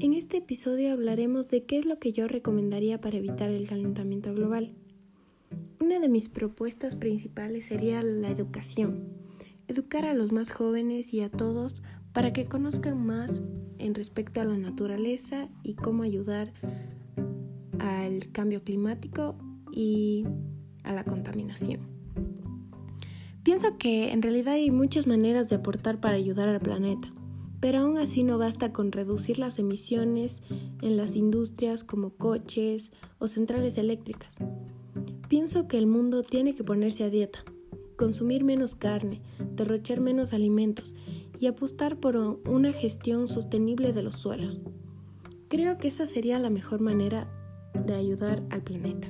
En este episodio hablaremos de qué es lo que yo recomendaría para evitar el calentamiento global. Una de mis propuestas principales sería la educación. Educar a los más jóvenes y a todos para que conozcan más en respecto a la naturaleza y cómo ayudar al cambio climático y a la contaminación. Pienso que en realidad hay muchas maneras de aportar para ayudar al planeta, pero aún así no basta con reducir las emisiones en las industrias como coches o centrales eléctricas. Pienso que el mundo tiene que ponerse a dieta, consumir menos carne, derrochar menos alimentos y apostar por una gestión sostenible de los suelos. Creo que esa sería la mejor manera de ayudar al planeta.